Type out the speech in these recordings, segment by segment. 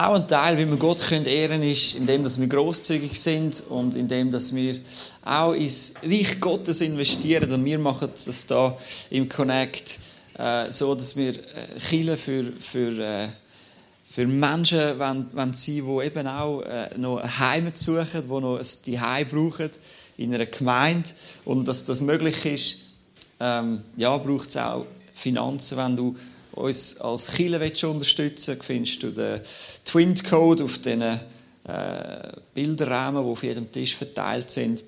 auch ein Teil, wie wir Gott können ehren ist, indem dass wir großzügig sind und indem dass wir auch ins Reich Gottes investieren. Und wir machen das da im Connect äh, so, dass wir äh, Chile für, für, äh, für Menschen wollen, wollen sein, die eben auch äh, noch ein Heim suchen, die noch ein Heim brauchen in einer Gemeinde. Und dass das möglich ist, ähm, ja, braucht es auch Finanzen, wenn du uns als Chile unterstützen willst, findest du den Twin-Code auf diesen äh, Bilderrahmen, die auf jedem Tisch verteilt sind.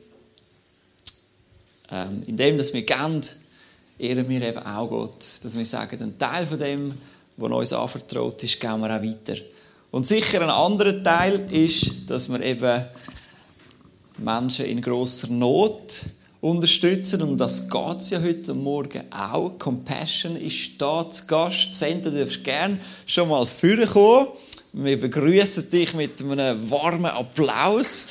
Ähm, indem dass wir geben, ehren wir eben auch Gott. Dass wir sagen, ein Teil von dem, was uns anvertraut ist, geben wir auch weiter. Und sicher ein anderer Teil ist, dass wir eben Menschen in großer Not unterstützen. Und das geht es ja heute Morgen auch. Compassion ist da zu Gast. Sender darfst gerne schon mal vorkommen. Wir begrüßen dich mit einem warmen Applaus.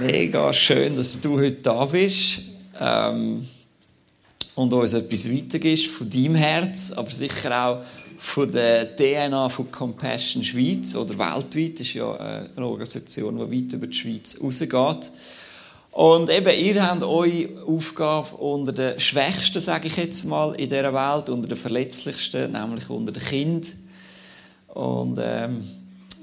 Mega schön, dass du heute da bist ähm, und uns etwas weitergibst von deinem Herz, aber sicher auch von der DNA von Compassion Schweiz oder weltweit, ist ja eine Organisation, die weit über die Schweiz rausgeht. Und eben, ihr habt eure Aufgabe unter den Schwächsten, sage ich jetzt mal, in dieser Welt, unter den Verletzlichsten, nämlich unter den Kindern. Und ähm,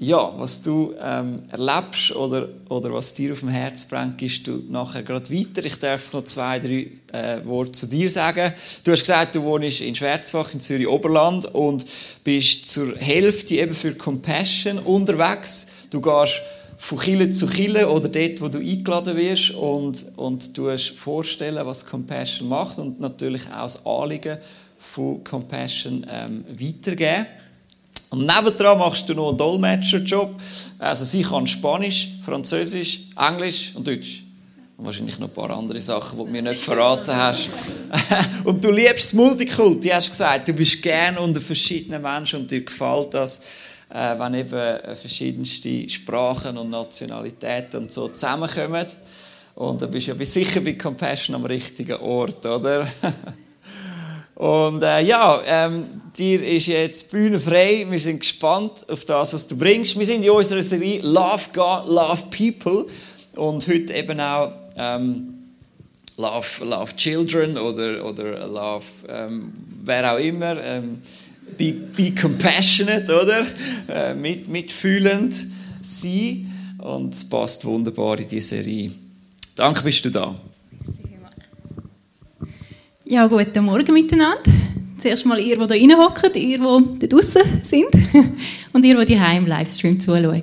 ja, was du ähm, erlebst oder, oder was dir auf dem Herz brennt, gibst du nachher gerade weiter. Ich darf noch zwei, drei äh, Worte zu dir sagen. Du hast gesagt, du wohnst in Schwerzbach in Zürich-Oberland und bist zur Hälfte eben für Compassion unterwegs. Du gehst von Kille zu Kille oder dort, wo du eingeladen wirst und, und du vorstellen, was Compassion macht und natürlich auch das Anliegen von Compassion ähm, weitergeben. Und nebendran machst du noch einen Dolmetscherjob. Also sie kann Spanisch, Französisch, Englisch und Deutsch. Und wahrscheinlich noch ein paar andere Sachen, die du mir nicht verraten hast. und du liebst das Multikult. Du hast gesagt, du bist gern unter verschiedenen Menschen und dir gefällt das, äh, wenn eben äh, verschiedenste Sprachen und Nationalitäten und so zusammenkommen. Und du bist ja sicher bei Compassion am richtigen Ort, oder? Und äh, ja, ähm, dir ist jetzt die Bühne frei. Wir sind gespannt auf das, was du bringst. Wir sind in unserer Serie Love God, Love People. Und heute eben auch ähm, Love, Love Children oder, oder Love ähm, wer auch immer. Ähm, be, be compassionate, oder? Äh, mit, mitfühlend sein. Und es passt wunderbar in diese Serie. Danke, bist du da. Ja, guten Morgen miteinander. Zuerst mal ihr, die hier reinhocken, ihr, die da draußen sind und ihr, die hier im Livestream zuschauen.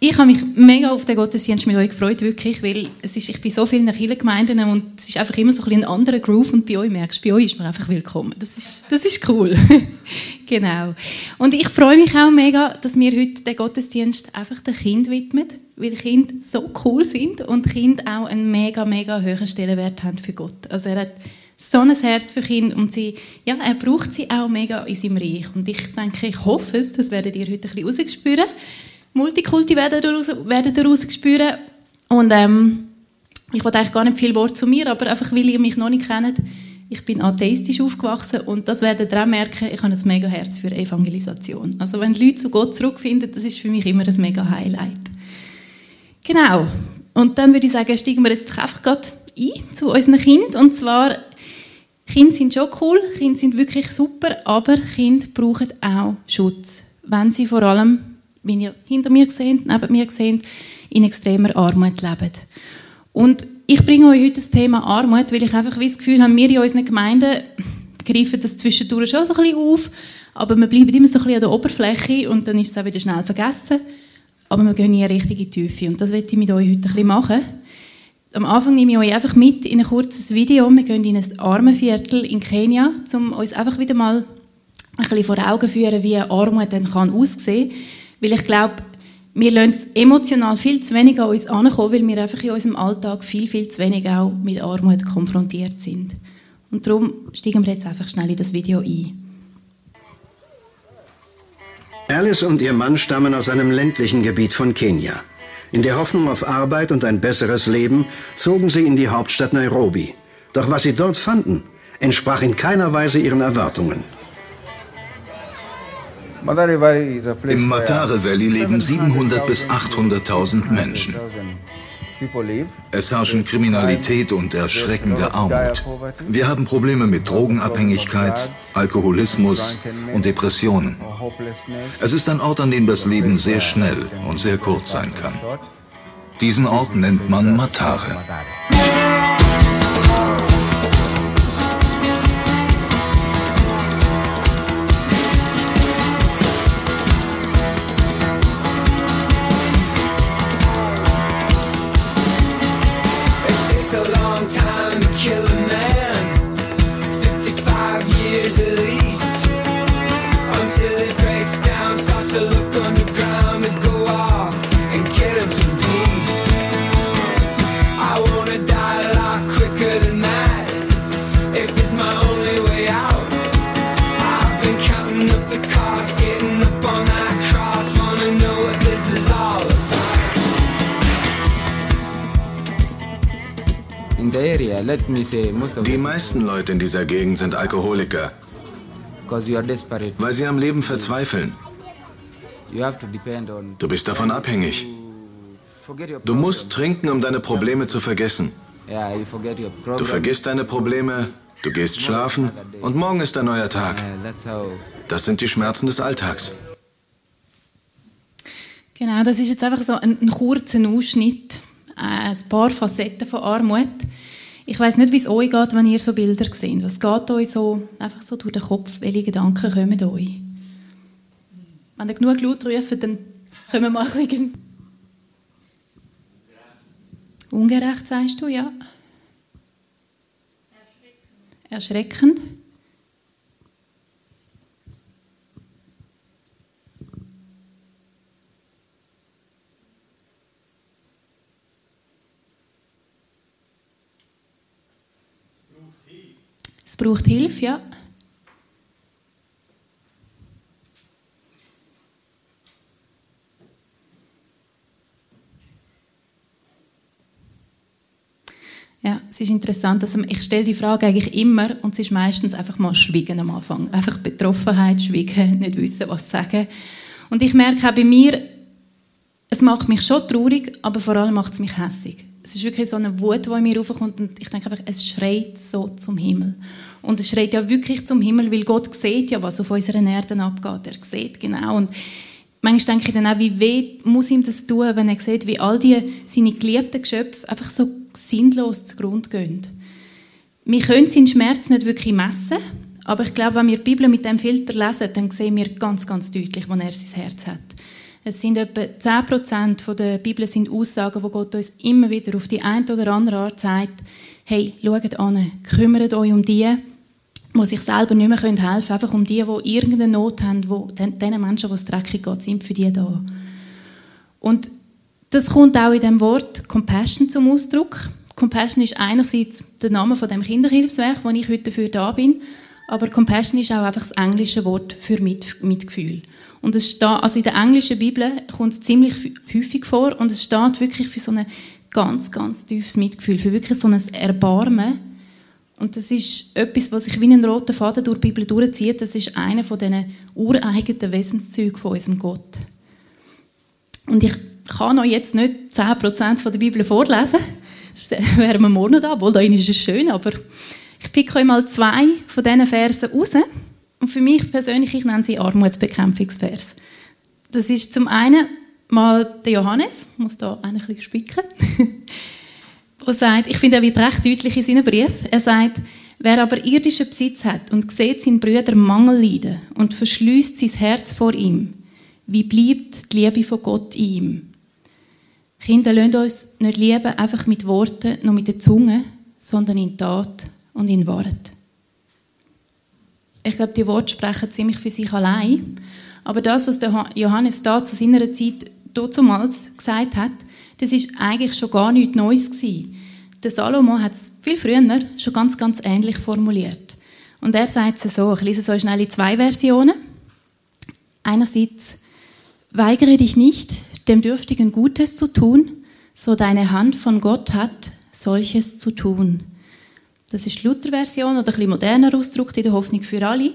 Ich habe mich mega auf den Gottesdienst mit euch gefreut, wirklich, weil es ist, ich bin so vielen Kirchengemeinden und es ist einfach immer so ein, ein anderer Groove und bei euch merkst du, bei euch ist man einfach willkommen. Das ist, das ist cool. genau. Und ich freue mich auch mega, dass wir heute den Gottesdienst einfach den Kind widmen, weil Kinder so cool sind und Kinder auch einen mega, mega hohen Stellenwert haben für Gott. Also er hat so ein Herz für Kinder und sie, ja, er braucht sie auch mega in seinem Reich. Und ich denke, ich hoffe es, das werdet ihr heute ein bisschen rausspüren. Multikulti werden daraus, werden spüren. Und ähm, ich wollte eigentlich gar nicht viel Wort zu mir, aber einfach, weil ihr mich noch nicht kennt, ich bin atheistisch aufgewachsen und das werdet ihr auch merken, ich habe ein mega Herz für Evangelisation. Also wenn die Leute zu Gott zurückfinden, das ist für mich immer ein mega Highlight. Genau. Und dann würde ich sagen, steigen wir jetzt einfach gerade ein zu unseren Kindern. Und zwar Kinder sind schon cool, Kinder sind wirklich super, aber Kinder brauchen auch Schutz, wenn sie vor allem, wie ihr hinter mir seht, neben mir seht, in extremer Armut leben. Und ich bringe euch heute das Thema Armut, weil ich einfach das Gefühl habe, wir in unseren Gemeinden greifen das zwischendurch schon so ein bisschen auf, aber wir bleiben immer so ein bisschen an der Oberfläche und dann ist es auch wieder schnell vergessen. Aber wir gehen nie richtig in die Tiefe und das werde ich mit euch heute ein bisschen machen. Am Anfang nehme ich euch einfach mit in ein kurzes Video. Wir gehen in ein Armenviertel in Kenia, um uns einfach wieder mal ein bisschen vor Augen führen, wie Armut dann kann aussehen kann. Weil ich glaube, wir lassen es emotional viel zu wenig an uns ankommen, weil wir einfach in unserem Alltag viel, viel zu wenig auch mit Armut konfrontiert sind. Und darum steigen wir jetzt einfach schnell in das Video ein. Alice und ihr Mann stammen aus einem ländlichen Gebiet von Kenia. In der Hoffnung auf Arbeit und ein besseres Leben zogen sie in die Hauptstadt Nairobi. Doch was sie dort fanden, entsprach in keiner Weise ihren Erwartungen. Im Matare Valley leben 700 bis 800.000 Menschen. Es herrschen Kriminalität und erschreckende Armut. Wir haben Probleme mit Drogenabhängigkeit, Alkoholismus und Depressionen. Es ist ein Ort, an dem das Leben sehr schnell und sehr kurz sein kann. Diesen Ort nennt man Matare. Die meisten Leute in dieser Gegend sind Alkoholiker, weil sie am Leben verzweifeln. Du bist davon abhängig. Du musst trinken, um deine Probleme zu vergessen. Du vergisst deine Probleme, du gehst schlafen und morgen ist ein neuer Tag. Das sind die Schmerzen des Alltags. Genau, das ist jetzt einfach so ein, ein kurzer Ausschnitt, äh, ein paar Facetten von Armut. Ich weiß nicht, wie es euch geht, wenn ihr so Bilder seht. Was geht euch so einfach so durch den Kopf? Welche Gedanken kommen euch? Wenn ihr genug laut ruft, dann können wir mal ein bisschen... Ungerecht, sagst du, ja. Erschreckend. Es braucht Hilfe, ja. Ja, es ist interessant, dass ich stelle die Frage eigentlich immer und es ist meistens einfach mal Schweigen am Anfang. Einfach Betroffenheit, Schweigen, nicht wissen, was sagen. Und ich merke auch bei mir, es macht mich schon traurig, aber vor allem macht es mich hässig. Es ist wirklich so eine Wut, die in mir raufkommt und ich denke einfach, es schreit so zum Himmel. Und es schreit ja wirklich zum Himmel, weil Gott sieht ja, was auf unseren Erden abgeht. Er sieht genau. Und manchmal denke ich dann auch, wie weh muss ihm das tun, wenn er sieht, wie all die seine geliebten Geschöpfe einfach so sinnlos zugrunde gehen. Wir können seinen Schmerz nicht wirklich messen, aber ich glaube, wenn wir die Bibel mit dem Filter lesen, dann sehen wir ganz, ganz deutlich, wo er sein Herz hat. Es sind etwa 10% der Bibel sind Aussagen, wo Gott uns immer wieder auf die eine oder andere Art sagt, hey, schaut an, kümmert euch um die, die sich selber nicht mehr helfen können, einfach um die, die irgendeine Not haben, die, den Menschen, die es dreckig geht, sind für die da. Und das kommt auch in dem Wort Compassion zum Ausdruck. Compassion ist einerseits der Name von dem Kinderhilfswerk, wo ich heute dafür da bin, aber Compassion ist auch einfach das englische Wort für Mitgefühl. Und es steht, also in der englischen Bibel kommt es ziemlich häufig vor und es steht wirklich für so ein ganz, ganz tiefes Mitgefühl, für wirklich so ein Erbarmen. Und das ist etwas, was sich wie ein roter Faden durch die Bibel durchzieht. Das ist einer von diesen ureigenen Wesenszügen von unserem Gott. Und ich kann euch jetzt nicht 10% von der Bibel vorlesen. Das wären wir morgen da, obwohl da ist es schön, aber ich picke euch mal zwei von diesen Versen raus und für mich persönlich, ich nenne sie Armutsbekämpfungsvers. Das ist zum einen mal der Johannes, ich muss da ein bisschen spicken, der sagt, ich finde, er wird recht deutlich in seinem Brief, er sagt, wer aber irdischen Besitz hat und sieht seinen Brüder Mangel leiden und verschließt sein Herz vor ihm, wie bleibt die Liebe von Gott in ihm? Kinder, lasst uns nicht lieben, einfach mit Worten, nur mit der Zunge, sondern in Tat und in Wort. Ich glaube, die Worte sprechen ziemlich für sich allein. Aber das, was der Johannes da zu seiner Zeit damals gesagt hat, das ist eigentlich schon gar nichts Neues gewesen. Der Salomo hat es viel früher schon ganz, ganz ähnlich formuliert. Und er sagt es so, ich lese es euch schnell in zwei Versionen. Einerseits, weigere dich nicht, dem Dürftigen Gutes zu tun, so deine Hand von Gott hat, solches zu tun. Das ist die Luther-Version oder ein bisschen moderner Ausdruck in der Hoffnung für alle.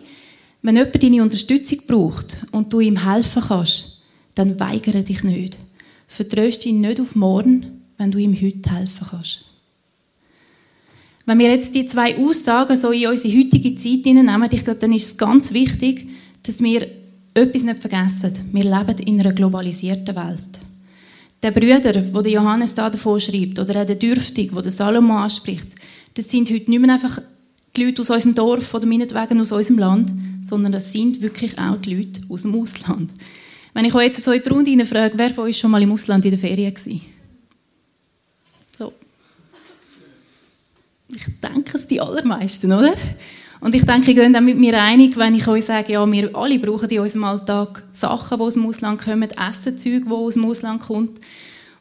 Wenn jemand deine Unterstützung braucht und du ihm helfen kannst, dann weigere dich nicht. Vertröste ihn nicht auf morgen, wenn du ihm heute helfen kannst. Wenn wir jetzt die zwei Aussagen so in unsere heutige Zeit hineinnehmen, ich glaube, dann ist es ganz wichtig, dass wir etwas nicht vergessen. Wir leben in einer globalisierten Welt. Der Brüder, wo der Johannes da davon schreibt, oder auch der Dürftig, wo der Salomo anspricht, das sind heute nicht mehr einfach die Leute aus unserem Dorf oder meinetwegen aus unserem Land, sondern das sind wirklich auch die Leute aus dem Ausland. Wenn ich euch jetzt so in die Runde frage, wer von euch schon mal im Ausland in der Ferien war? So. Ich denke, es die allermeisten, oder? Und ich denke, ihr geht auch mit mir einig, wenn ich euch sage, ja, wir alle brauchen in unserem Alltag Sachen, die aus dem Ausland kommen, Essenzeug, die aus dem Ausland kommt.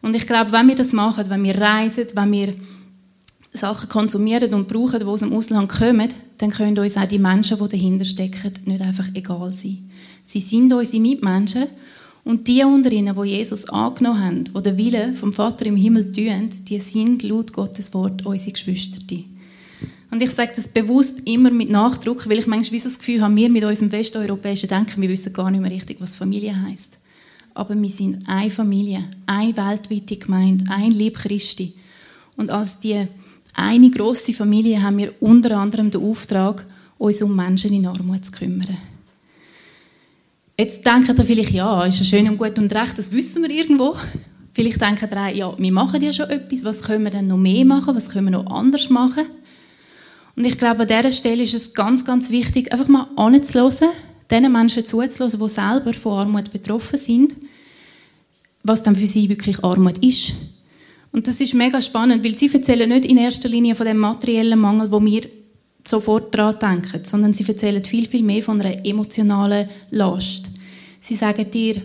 Und ich glaube, wenn wir das machen, wenn wir reisen, wenn wir Sachen konsumieren und brauchen, die aus dem Ausland kommen, dann können uns auch die Menschen, die dahinter stecken, nicht einfach egal sein. Sie sind unsere Mitmenschen und die unter ihnen, die Jesus angenommen haben, die den Willen vom Vater im Himmel tun, die sind laut Gottes Wort unsere Geschwister. Und ich sage das bewusst immer mit Nachdruck, weil ich manchmal das Gefühl habe, wir mit unserem westeuropäischen Denken, wir wissen gar nicht mehr richtig, was Familie heißt. Aber wir sind eine Familie, eine weltweite Gemeinde, ein Lieb Christi. Und als die eine große Familie haben wir unter anderem den Auftrag, uns um Menschen in Armut zu kümmern. Jetzt denken ihr vielleicht, ja, ist ja schön und gut und recht, das wissen wir irgendwo. Vielleicht denken ihr, ja, wir machen ja schon etwas, was können wir denn noch mehr machen, was können wir noch anders machen? Und ich glaube, an dieser Stelle ist es ganz, ganz wichtig, einfach mal anzuhören, den Menschen zuzuhören, die selber von Armut betroffen sind, was dann für sie wirklich Armut ist. Und das ist mega spannend, weil sie erzählen nicht in erster Linie von dem materiellen Mangel, wo wir sofort daran denken, sondern sie erzählen viel, viel mehr von einer emotionalen Last. Sie sagen dir,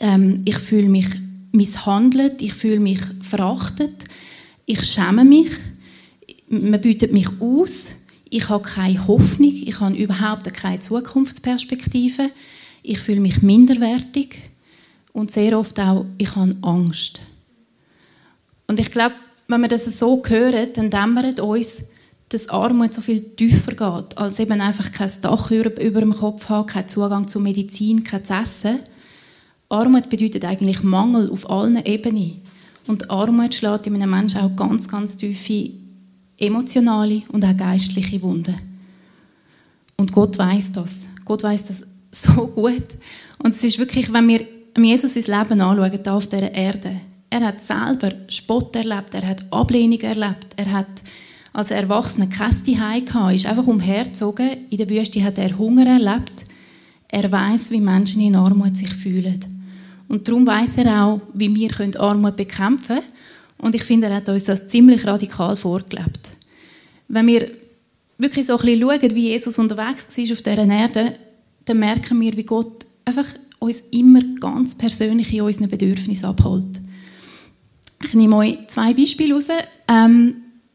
ähm, ich fühle mich misshandelt, ich fühle mich verachtet, ich schäme mich, man bietet mich aus, ich habe keine Hoffnung, ich habe überhaupt keine Zukunftsperspektive, ich fühle mich minderwertig und sehr oft auch, ich habe Angst. Und ich glaube, wenn wir das so hören, dann dämmert uns, dass Armut so viel tiefer geht, als eben einfach kein Dach über, dem Kopf haben, kein Zugang zu Medizin, kein Essen. Armut bedeutet eigentlich Mangel auf allen Ebenen. Und Armut schlägt in einem Menschen auch ganz, ganz tiefe emotionale und auch geistliche Wunden. Und Gott weiß das. Gott weiß das so gut. Und es ist wirklich, wenn wir Jesus sein Leben anschauen, hier auf dieser Erde, er hat selber Spott erlebt, er hat Ablehnung erlebt, er hat als Erwachsener Zuhause gehabt, ist einfach umhergezogen. In der Wüste hat er Hunger erlebt. Er weiß, wie Menschen in Armut sich fühlen. Und darum weiß er auch, wie wir Armut bekämpfen können und ich finde, er hat uns das ziemlich radikal vorgelebt. Wenn wir wirklich so ein bisschen schauen, wie Jesus unterwegs war auf dieser Erde, dann merken wir, wie Gott einfach uns immer ganz persönlich in unseren Bedürfnissen abholt. Ich nehme euch zwei Beispiele raus, ähm,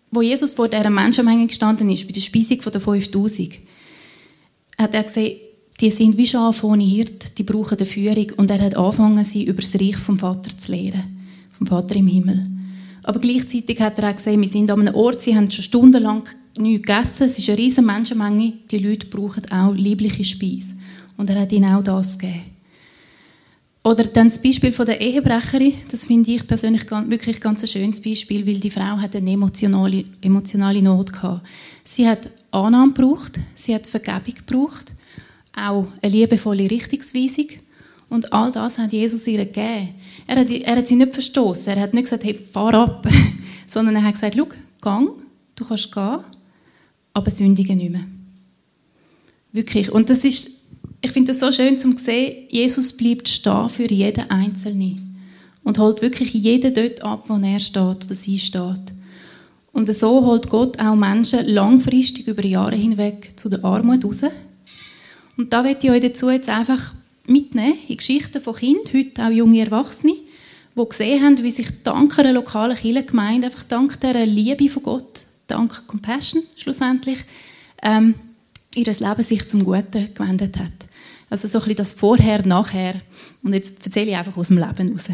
wo Jesus vor dieser Menschenmenge gestanden ist, bei der Speisung der 5000. Hat er gesehen, die sind wie Schafe ohne Hirt, die brauchen eine Führung und er hat angefangen, sie über das Reich vom Vater zu lehren, vom Vater im Himmel. Aber gleichzeitig hat er auch gesehen, wir sind an einem Ort, sie haben schon stundenlang nichts gegessen, es ist eine riesige Menschenmenge, die Leute brauchen auch liebliche Speise. Und er hat ihnen auch das gegeben. Oder dann das Beispiel von der Ehebrecherin, das finde ich persönlich wirklich ganz ein schönes Beispiel, weil die Frau hat eine emotionale, emotionale Not gehabt. Sie hat Annahme gebraucht, sie hat Vergebung gebraucht, auch eine liebevolle Richtungsweisung und all das hat Jesus ihr gegeben. Er hat, er hat sie nicht verstoßen. Er hat nicht gesagt, hey, fahr ab. Sondern er hat gesagt, schau, gang, du kannst gehen, aber sündige nicht mehr. Wirklich. Und das ist, ich finde das so schön zu sehen, Jesus bleibt stehen für jeden Einzelnen. Und holt wirklich jeden dort ab, wo er steht oder sie steht. Und so holt Gott auch Menschen langfristig über Jahre hinweg zu der Armut raus. Und da möchte ich euch dazu jetzt einfach mitnehmen in Geschichten von Kindern, heute auch junge Erwachsene, die gesehen haben, wie sich dank einer lokalen Kirchengemeinde, einfach dank dieser Liebe von Gott, dank Compassion schlussendlich, ähm, ihr Leben sich zum Guten gewendet hat. Also so ein bisschen das Vorher, Nachher. Und jetzt erzähle ich einfach aus dem Leben raus.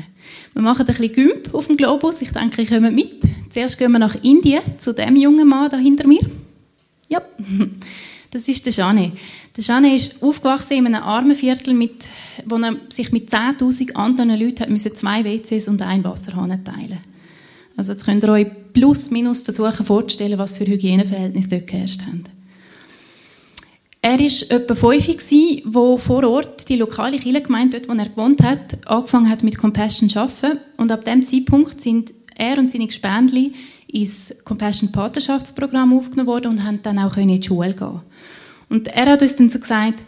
Wir machen ein bisschen Gümp auf dem Globus. Ich denke, ihr kommt mit. Zuerst gehen wir nach Indien, zu dem jungen Mann da hinter mir. Ja, das ist der Jane. Der Jane ist aufgewachsen in einem armen Viertel, mit, wo er sich mit 10'000 anderen Leuten hat zwei WCs und einen Wasserhahn teilen Also jetzt könnt ihr euch plus minus versuchen vorzustellen, was für Hygieneverhältnisse dort geherrscht haben. Er war etwa fünf, wo vor Ort die lokale Kirchengemeinde, dort wo er gewohnt hat, angefangen hat mit Compassion zu arbeiten. Und ab dem Zeitpunkt sind er und seine Gespendli ins Compassion Paterschaftsprogramm aufgenommen worden und haben dann auch in die Schule gehen. Und er hat uns dann so gesagt,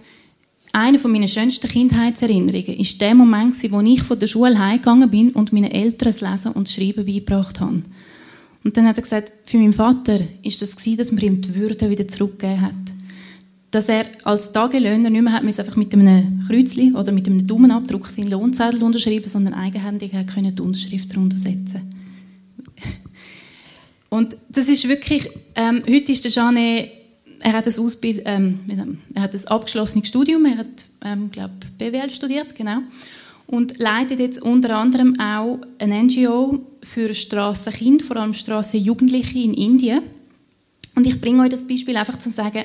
eine von meinen schönsten Kindheitserinnerungen ist der Moment, wo ich von der Schule heimgegangen bin und meinen Eltern das Lesen und Schreiben beigebracht habe. Und dann hat er gesagt, für meinen Vater ist das dass man ihm die Würde wieder zurückgegeben hat. Dass er als Tagelöhner nicht mehr hat, einfach mit einem Kreuzli oder mit einem Daumenabdruck seinen Lohnzettel unterschreiben, sondern eigenhändig hat die Unterschrift darunter setzen und das ist wirklich, ähm, heute ist der Jeanne, er hat ein, Ausbild, ähm, er hat ein abgeschlossenes Studium, er hat, ähm, glaube BWL studiert, genau, und leitet jetzt unter anderem auch ein NGO für Strassenkinder, vor allem Strassenjugendliche in Indien. Und ich bringe euch das Beispiel einfach zum sagen,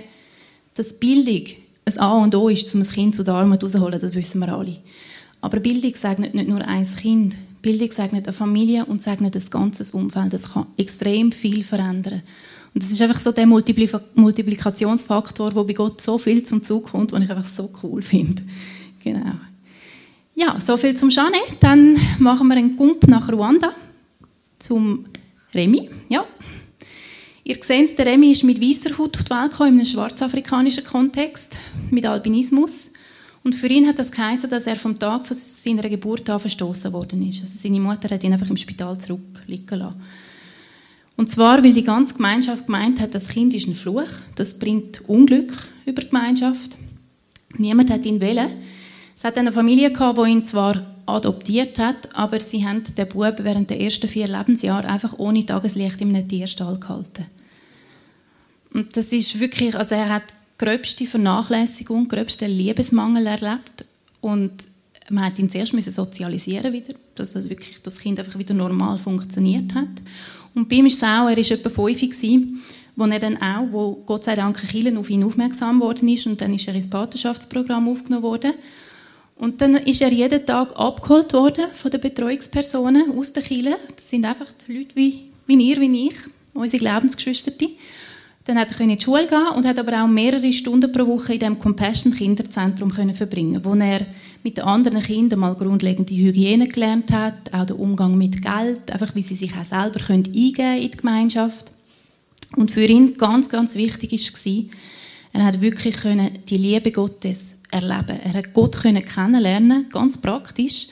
dass Bildung ein A und O ist, um ein Kind zu der Armut rauszuholen, das wissen wir alle. Aber Bildung sagt nicht nur ein Kind. Bildung segnet eine Familie und segnet das ganze Umfeld. Das kann extrem viel verändern. Und das ist einfach so der Multiplikationsfaktor, wo bei Gott so viel zum Zug kommt, und ich einfach so cool finde. Genau. Ja, so viel zum Jeanette. Dann machen wir einen Gump nach Ruanda zum Remy. Ja. Ihr seht, der Remy ist mit weißer Haut auf die Welt gekommen, in einem schwarzafrikanischen Kontext, mit Albinismus. Und für ihn hat das geheißen, dass er vom Tag von seiner Geburt an verstoßen worden ist. Also seine Mutter hat ihn einfach im Spital zurückliegen lassen. Und zwar, weil die ganze Gemeinschaft gemeint hat, das Kind ist ein Fluch, das bringt Unglück über die Gemeinschaft. Niemand hat ihn wählen. Es hat eine Familie gehabt, die ihn zwar adoptiert hat, aber sie haben den Bub während der ersten vier Lebensjahre einfach ohne Tageslicht in einem Tierstall gehalten. Und das ist wirklich, also er hat gröbste Vernachlässigung, gröbsten Liebesmangel erlebt und man hat ihn zuerst müssen sozialisieren wieder, dass das wirklich das Kind einfach wieder normal funktioniert hat. Und bei ihm ist es auch, er war etwa fünf, gewesen, wo er dann auch, wo Gott sei Dank Kielen auf ihn aufmerksam worden ist und dann ist er ins Paterschaftsprogramm aufgenommen worden. Und dann ist er jeden Tag abgeholt worden von den Betreuungspersonen aus der Kirche. Das sind einfach Leute wie, wie ihr, wie ich, unsere Glaubensgeschwister. Dann hat er in die Schule gehen und hat aber auch mehrere Stunden pro Woche in dem Compassion Kinderzentrum verbringen, wo er mit den anderen Kindern mal grundlegende Hygiene gelernt hat, auch den Umgang mit Geld, einfach wie sie sich auch selber können in die Gemeinschaft. Und für ihn ganz, ganz wichtig war, er hat wirklich die Liebe Gottes erleben. Er hat Gott können kennenlernen, ganz praktisch.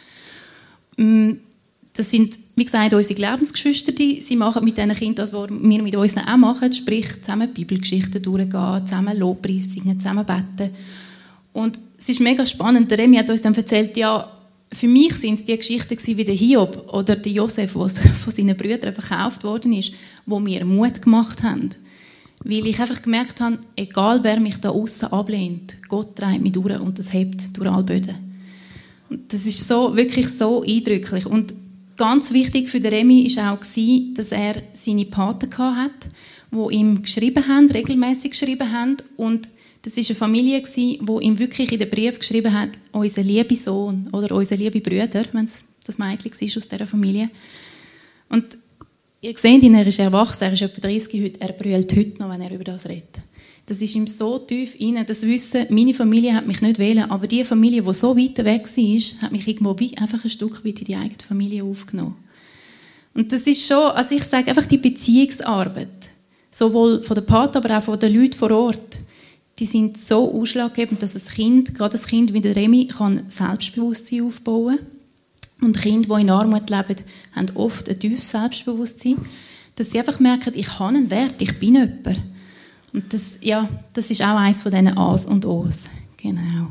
Das sind, wie gesagt, unsere Glaubensgeschwister. Sie machen mit diesen Kindern das, was wir mit uns auch machen, sprich zusammen Bibelgeschichten durchgehen, zusammen Lobpreis singen, zusammen beten. Und es ist mega spannend. Der Remy hat uns dann erzählt, ja, für mich sind es die Geschichten wie der Hiob oder der Josef, der von seinen Brüdern verkauft worden ist, wo mir Mut gemacht haben. Weil ich einfach gemerkt habe, egal wer mich da außen ablehnt, Gott treibt mich durch und das hebt durch alle Böden. Und das ist so, wirklich so eindrücklich. Und Ganz wichtig für den Remy war auch, dass er seine Paten hatte, die ihm geschrieben haben, regelmäßig geschrieben haben. Und das war eine Familie, die ihm wirklich in den Brief geschrieben hat, unser lieber Sohn oder unser liebe Brüder, wenn es das Mädchen war aus dieser Familie. Und ihr seht ihn, er ist erwachsen, er ist etwa 30 heute, er brüllt heute noch, wenn er über das redet. Das ist ihm so tief inne, das Wissen, meine Familie hat mich nicht wählen, aber die Familie, die so weit weg war, hat mich irgendwo wie einfach ein Stück weit in die eigene Familie aufgenommen. Und das ist schon, also ich sage einfach die Beziehungsarbeit, sowohl von der Pater, aber auch von den Leuten vor Ort, die sind so ausschlaggebend, dass ein Kind, gerade ein Kind wie der Remy, kann Selbstbewusstsein aufbauen und Kinder, die in Armut leben, haben oft ein tiefes Selbstbewusstsein, dass sie einfach merken, ich habe einen Wert, ich bin jemand. Und das, ja, das ist auch eines von diesen A's und O's. Genau.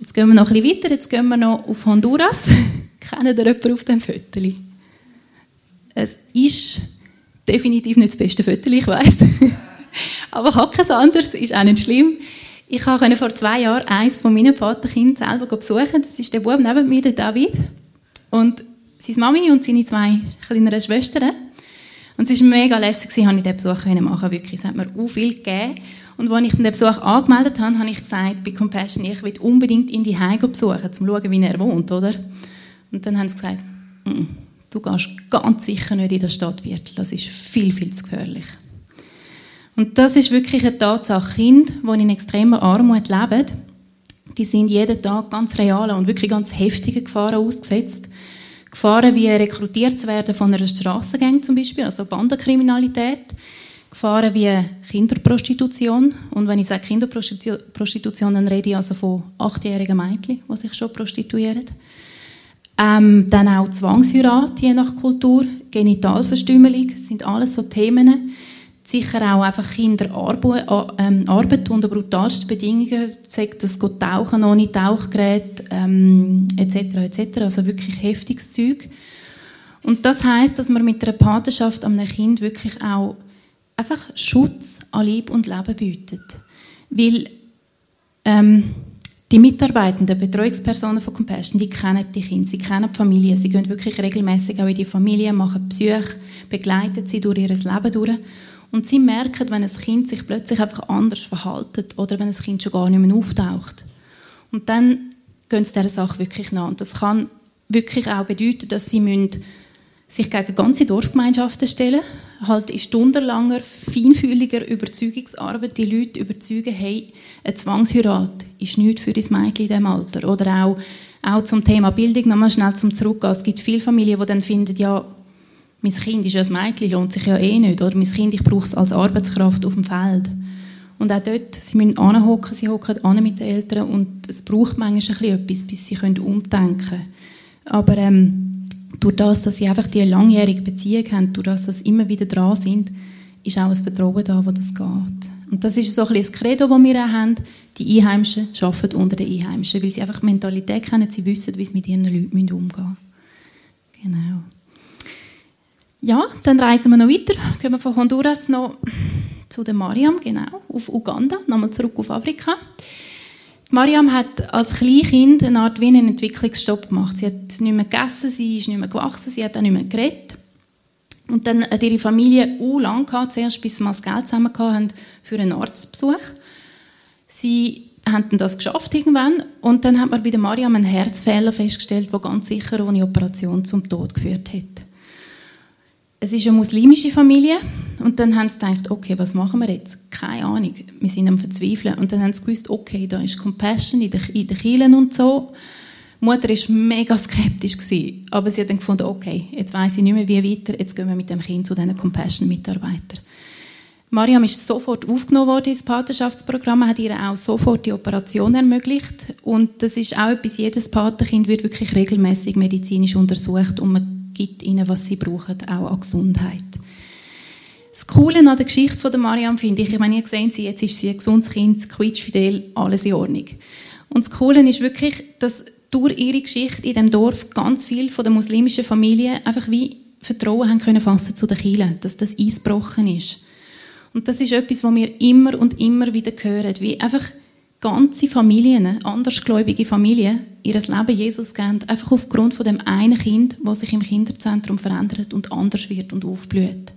Jetzt gehen wir noch ein bisschen weiter. Jetzt gehen wir noch auf Honduras. Kennen ihr jemanden auf dem Foto? Es ist definitiv nicht das beste Foto, ich weiß. Aber kein anderes, ist auch nicht schlimm. Ich konnte vor zwei Jahren eines von meinen Patenkindern selber besuchen. Das ist der Bub neben mir, der David. Und seine Mami und seine zwei kleineren Schwestern Und es war mega lässig, dass ich diesen Besuch machen wirklich. Es hat mir auch viel gegeben. Und als ich den Besuch angemeldet habe, habe ich gesagt, bei Compassion, ich will unbedingt in die Heim besuchen, um zu schauen, wie er wohnt, oder? Und dann haben sie gesagt, du gehst ganz sicher nicht in das Stadtviertel, das ist viel, viel zu gefährlich. Und das ist wirklich eine Tatsache. Kinder, die in extremer Armut leben, die sind jeden Tag ganz reale und wirklich ganz heftige Gefahren ausgesetzt. Gefahren wie rekrutiert zu werden von einer Strassengang zum Beispiel, also Bandenkriminalität. Gefahren wie Kinderprostitution. Und wenn ich sage Kinderprostitution, dann rede ich also von achtjährigen Mädchen, die sich schon prostituieren. Ähm, dann auch Zwangsheirat, je nach Kultur, Genitalverstümmelung, sind alles so Themen, sicher auch einfach Kinder ähm, Arbeit unter brutalsten Bedingungen, sagt das geht tauchen ohne Tauchgerät ähm, etc. etc. Also wirklich heftiges Zeug. Und das heißt, dass man mit einer Patenschaft einem Kind wirklich auch einfach Schutz an Lieb und Leben bietet, weil ähm, die Mitarbeitenden, Betreuungspersonen von Compassion, die kennen die Kinder, sie kennen die Familie, sie gehen wirklich regelmäßig auch in die Familie, machen Besuche, begleiten sie durch ihr Leben durch und sie merken, wenn ein Kind sich plötzlich einfach anders verhält oder wenn ein Kind schon gar nicht mehr auftaucht. Und dann gehen sie dieser Sache wirklich nach. Und das kann wirklich auch bedeuten, dass sie sich gegen ganze Dorfgemeinschaften stellen halt in stundenlanger, feinfühliger Überzeugungsarbeit die Leute überzeugen, hey, eine Zwangsheirat ist nichts für das Mädchen in diesem Alter. Oder auch, auch zum Thema Bildung, nochmal schnell zum Zurückgehen. Es gibt viele Familien, die dann finden, ja, mein Kind ist ja ein Mädchen, lohnt sich ja eh nicht. Oder mein Kind, ich brauche es als Arbeitskraft auf dem Feld. Und auch dort, sie müssen anhocken, sie hocken an mit den Eltern und es braucht manchmal etwas, bis sie umdenken können. Aber ähm, durch das, dass sie einfach die langjährige Beziehung haben, durch das, dass sie immer wieder dran sind, ist auch ein Vertrauen da, wo das geht. Und das ist so ein bisschen das Credo, das wir auch haben. Die Einheimischen arbeiten unter den Einheimischen, weil sie einfach die Mentalität kennen, sie wissen, wie sie mit ihren Leuten umgehen müssen. Genau. Ja, dann reisen wir noch weiter. Gehen wir von Honduras noch zu der Mariam, genau, auf Uganda, nochmal zurück auf Afrika. Mariam hat als Kleinkind eine Art wie einen Entwicklungsstopp gemacht. Sie hat nicht mehr gegessen, sie ist nicht mehr gewachsen, sie hat auch nicht mehr geredet. Und dann hat ihre Familie u lang gehabt, zuerst bis sie mal das Geld zusammen haben für einen Arztbesuch. Sie haben das geschafft irgendwann und dann hat man bei der Mariam einen Herzfehler festgestellt, der ganz sicher ohne Operation zum Tod geführt hat es ist eine muslimische Familie und dann haben sie gedacht, okay, was machen wir jetzt? Keine Ahnung, wir sind am Verzweifeln. Und dann haben sie gewusst, okay, da ist Compassion in den, in und so. Die Mutter war mega skeptisch, gewesen, aber sie hat dann gefunden, okay, jetzt weiß ich nicht mehr, wie weiter, jetzt gehen wir mit dem Kind zu diesen Compassion-Mitarbeitern. Mariam ist sofort aufgenommen worden ins Patenschaftsprogramm, hat ihr auch sofort die Operation ermöglicht und das ist auch etwas, jedes Patenkind wird wirklich regelmäßig medizinisch untersucht und man gibt ihnen, was sie brauchen, auch an Gesundheit. Das Coole an der Geschichte von Mariam finde ich, ich meine, ihr seht sie, jetzt ist sie ein gesundes Kind, quietschfidel, alles in Ordnung. Und das Coole ist wirklich, dass durch ihre Geschichte in dem Dorf ganz viele von der muslimischen Familie einfach wie Vertrauen haben können fassen zu den Kindern, dass das eingebrochen ist. Und das ist etwas, was wir immer und immer wieder hören, wie einfach ganze Familien, andersgläubige Familien, ihr Leben Jesus geben, einfach aufgrund von dem einen Kind, das sich im Kinderzentrum verändert und anders wird und aufblüht.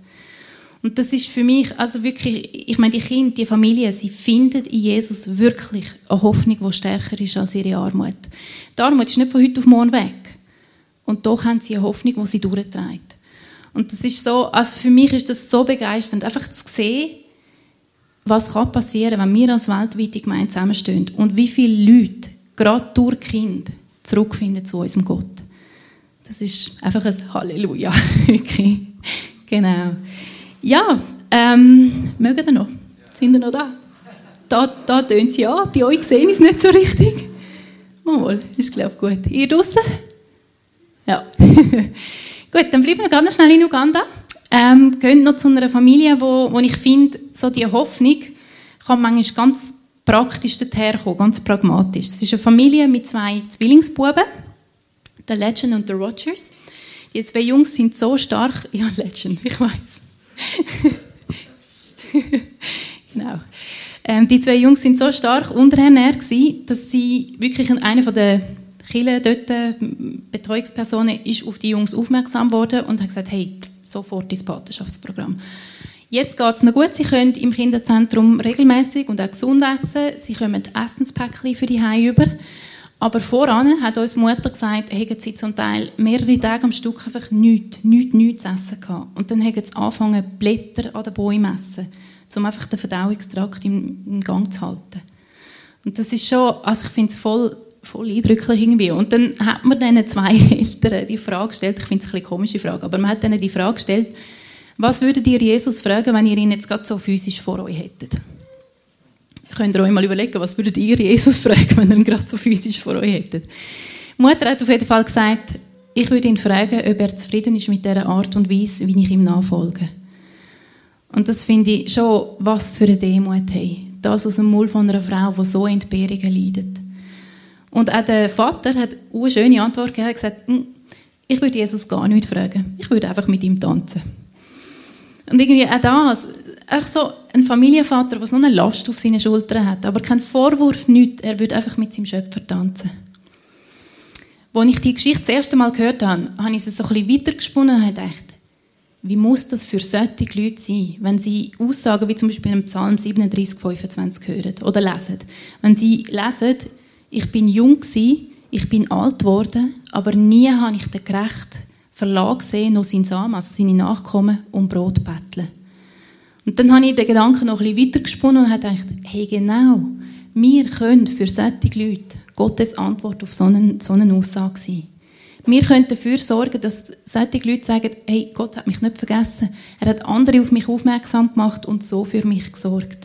Und das ist für mich, also wirklich, ich meine, die Kinder, die Familie, sie finden in Jesus wirklich eine Hoffnung, die stärker ist als ihre Armut. Die Armut ist nicht von heute auf morgen weg. Und doch haben sie eine Hoffnung, die sie durchträgt. Und das ist so, also für mich ist das so begeisternd, einfach zu sehen, was kann passieren, wenn wir als weltweite Gemeinde zusammenstehen und wie viele Leute, gerade durch Kind, zurückfinden zu unserem Gott. Das ist einfach ein Halleluja. Genau. Ja, ähm, mögen ihr noch? Sind ihr noch da? Da, da tönt sie ja, bei euch sehe ich es nicht so richtig. Mal, ist glaube ich gut. Ihr draußen? Ja. gut, dann bleiben wir ganz schnell in Uganda. Ähm, gehen noch zu einer Familie, wo, wo ich finde, so die Hoffnung kann manchmal ganz praktisch daherkommen, ganz pragmatisch. Es ist eine Familie mit zwei Zwillingsbuben, der Legend und der Rogers. Die zwei Jungs sind so stark, ja Legend, ich weiß. genau. Ähm, die zwei Jungs sind so stark unterernährt gewesen, dass sie wirklich einer von der Kille dort Betreuungspersonen ist auf die Jungs aufmerksam worden und hat gesagt, hey, sofort ins Patenschaftsprogramm. Jetzt geht es noch gut. Sie können im Kinderzentrum regelmäßig und auch gesund essen. Sie kommen Essenspäckchen für die Heim über. Aber voran hat uns Mutter gesagt, haben sie zum Teil mehrere Tage am Stück einfach nichts, nichts, nichts zu essen gehabt. Und dann haben sie angefangen, Blätter an den Bäumen zu essen, um einfach den Verdauungstrakt im Gang zu halten. Und das ist schon, also ich finde es voll, voll eindrücklich irgendwie. Und dann hat man diesen zwei Eltern die Frage gestellt, ich finde es eine komische Frage, aber man hat ihnen die Frage gestellt, was würdet ihr Jesus fragen, wenn ihr ihn jetzt gerade so physisch vor euch hättet? Könnt ihr euch mal überlegen, was würdet ihr Jesus fragen, wenn ihr ihn gerade so physisch vor euch hättet? Die Mutter hat auf jeden Fall gesagt, ich würde ihn fragen, ob er zufrieden ist mit der Art und Weise, wie ich ihm nachfolge. Und das finde ich schon, was für eine Demut hey. Das aus dem Mund von einer Frau, die so Entbehrungen leidet. Und auch der Vater hat eine schöne Antwort gegeben, gesagt, hm, ich würde Jesus gar nicht fragen. Ich würde einfach mit ihm tanzen. Und irgendwie auch das, auch so ein Familienvater, der so eine Last auf seinen Schultern hat, aber kein Vorwurf, nichts. Er würde einfach mit seinem Schöpfer tanzen. Als ich die Geschichte das erste Mal gehört habe, habe ich sie so ein weitergesponnen und habe gedacht, wie muss das für solche Leute sein, wenn sie Aussagen wie zum Beispiel im Psalm 37, 25 hören oder lesen. Wenn sie lesen, ich bin jung ich bin alt geworden, aber nie habe ich den gerecht Verlag gesehen, noch sein Samen, also seine Nachkommen, um Brot betteln. Und dann habe ich den Gedanken noch ein bisschen weitergesponnen und habe gedacht, hey genau, wir können für solche Leute Gottes Antwort auf so eine, so eine Aussage sein. Wir können dafür sorgen, dass solche Leute sagen, hey, Gott hat mich nicht vergessen. Er hat andere auf mich aufmerksam gemacht und so für mich gesorgt.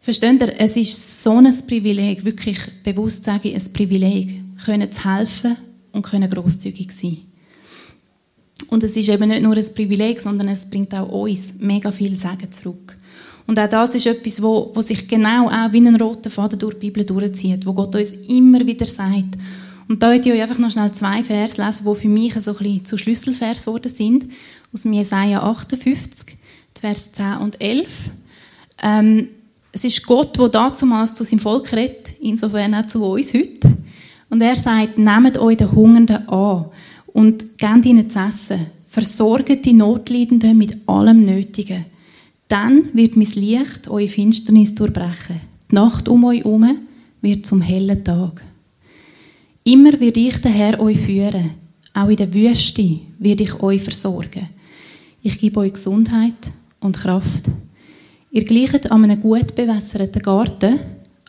Versteht ihr, es ist so ein Privileg, wirklich bewusst sage ich, ein Privileg, können zu helfen und können grosszügig sein. Und es ist eben nicht nur ein Privileg, sondern es bringt auch uns mega viel Segen zurück. Und auch das ist etwas, wo, wo sich genau auch wie ein roter Faden durch die Bibel durchzieht, wo Gott uns immer wieder sagt. Und da möchte ich euch einfach noch schnell zwei Vers lesen, die für mich so ein bisschen zu Schlüsselvers geworden sind, aus Jesaja 58, Vers 10 und 11. Ähm, es ist Gott, der damals zu seinem Volk redet, insofern auch zu uns heute. Und er sagt, nehmt euch den Hungernden an und gebt ihnen zu essen. Versorgt die Notleidenden mit allem Nötigen. Dann wird mein Licht eure Finsternis durchbrechen. Die Nacht um euch herum wird zum hellen Tag. Immer wird ich der Herr euch führen. Auch in der Wüste werde ich euch versorgen. Ich gebe euch Gesundheit und Kraft. Ihr gleicht an einem gut bewässerten Garten,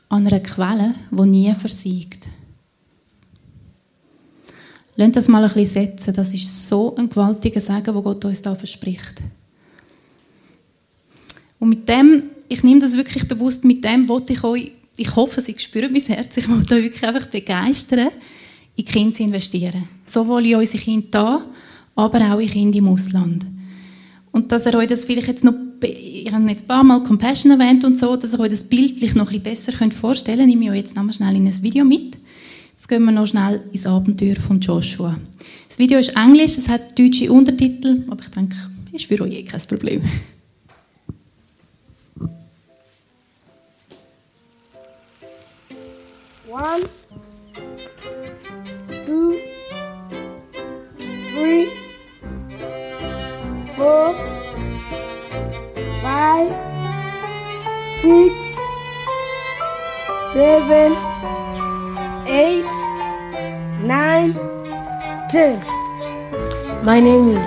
an einer Quelle, die nie versiegt. Lasst das mal ein bisschen setzen. Das ist so ein gewaltiger Segen, wo Gott uns da verspricht. Und mit dem, ich nehme das wirklich bewusst, mit dem wollte ich euch, ich hoffe, Sie spüren mein Herz, ich wollte euch wirklich einfach begeistern, in Kinder zu investieren. Sowohl in unsere Kinder da, aber auch in Kinder im Ausland. Und dass ihr euch das vielleicht jetzt noch, ich habe jetzt ein paar Mal Compassion erwähnt und so, dass ihr euch das bildlich noch ein bisschen besser vorstellen könnt, nehme ich euch jetzt nochmal schnell in ein Video mit. Jetzt gehen wir noch schnell ins Abenteuer von Joshua. Das Video ist Englisch, es hat deutsche Untertitel, aber ich denke, ist für euch eh kein Problem. One,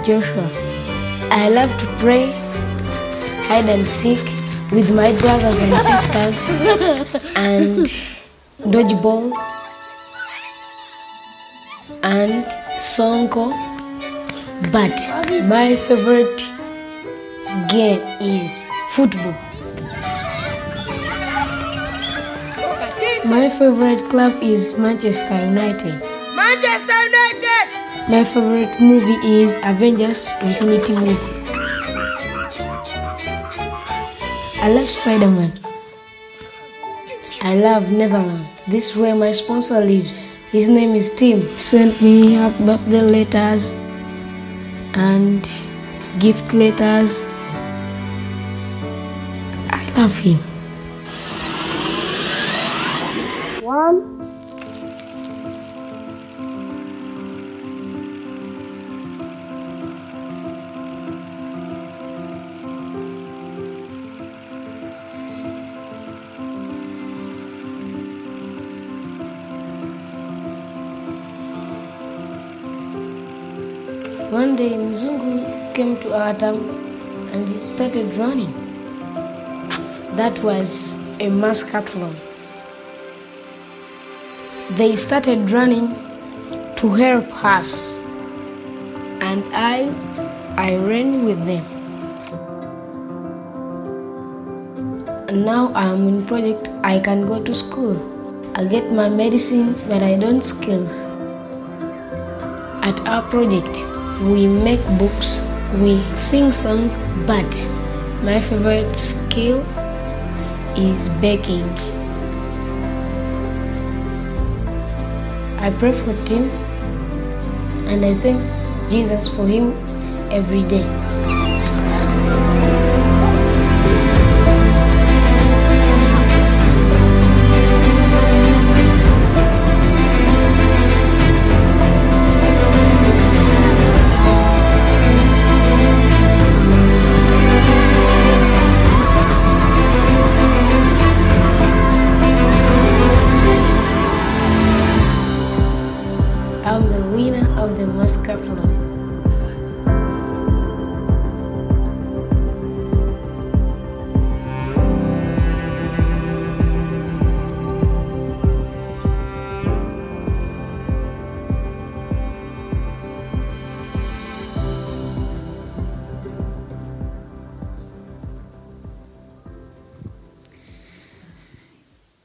Joshua. I love to pray, hide and seek with my brothers and sisters, and dodgeball, and sonko. But my favorite game is football. My favorite club is Manchester United. Manchester United! My favorite movie is Avengers Infinity War. I love Spider Man. I love Netherlands. This is where my sponsor lives. His name is Tim. He Sent me happy birthday letters and gift letters. I love him. Came to our town and he started running. That was a mascathlon. They started running to help us and I I ran with them. And now I'm in project I can go to school. I get my medicine but I don't skills. At our project we make books, we sing songs, but my favorite skill is baking. I pray for Tim and I thank Jesus for him every day.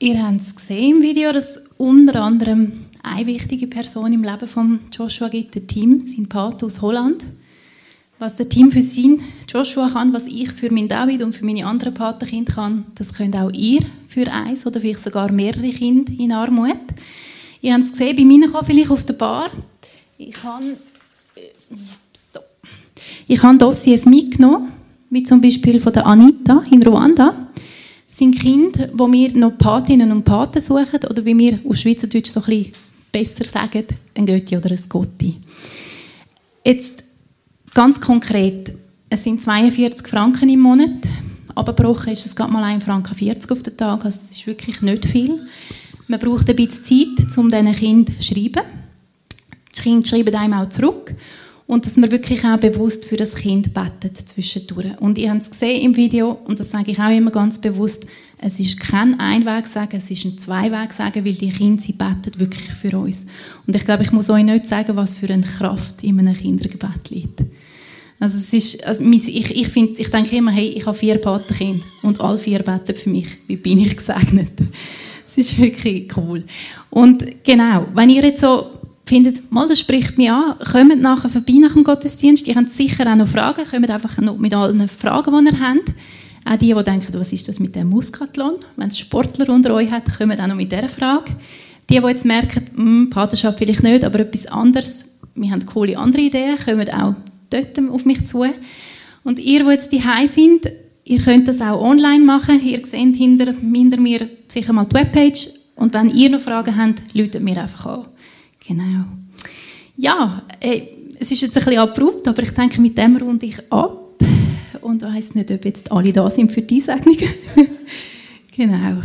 Ihr habt es gesehen im Video, dass unter anderem eine wichtige Person im Leben von Joshua gibt, der Tim, sein Pate aus Holland. Was der Tim für sein Joshua kann, was ich für meinen David und für meine anderen Patenkinder kann, das könnt auch ihr für eins oder vielleicht sogar mehrere Kinder in Armut. Ihr habt es gesehen, bei mir kam vielleicht auf der Bar. Ich habe äh, so. ich habe Dossiers mitgenommen, wie zum Beispiel von der Anita in Ruanda sind Kinder, wo wir noch Patinnen und Paten suchen oder wie wir auf Schweizerdeutsch so ein bisschen besser sagen, ein Götti oder ein Gotti. Jetzt ganz konkret, es sind 42 Franken im Monat, abgebrochen ist es gerade mal 1 Franken 40 auf den Tag, also es ist wirklich nicht viel. Man braucht ein bisschen Zeit, um diesen Kindern zu schreiben. Die Kinder schreiben einem auch zurück und dass man wirklich auch bewusst für das Kind betet zwischendurch. Und ihr habt es gesehen im Video, und das sage ich auch immer ganz bewusst, es ist kein Einwegsagen, es ist ein Zweiwegsagen, weil die Kinder, sie beten wirklich für uns. Und ich glaube, ich muss euch nicht sagen, was für eine Kraft in einem Kindergebet liegt. Also es ist, also ich, ich, find, ich denke immer, hey, ich habe vier Patenkinder und alle vier beten für mich. Wie bin ich gesegnet? Es ist wirklich cool. Und genau, wenn ihr jetzt so findet, mal, das spricht mich an, kommt nachher vorbei nach dem Gottesdienst. Ihr habt sicher auch noch Fragen, kommt einfach noch mit allen Fragen, die ihr habt. Auch die, die denken, was ist das mit dem Muskathlon? Wenn es Sportler unter euch hat, kommen auch noch mit dieser Frage. Die, die jetzt merken, hm, Partnerschaft vielleicht nicht, aber etwas anderes, wir haben coole andere Ideen, kommen auch dort auf mich zu. Und ihr, die jetzt daheim sind, ihr könnt das auch online machen. Ihr seht hinter, hinter mir sicher mal die Webpage. Und wenn ihr noch Fragen habt, läutet mir einfach an. Genau. Ja, äh, es ist jetzt ein bisschen abrupt, aber ich denke, mit dem runde ich ab. Und ich weiss nicht, ob jetzt alle da sind für die Segnungen. genau.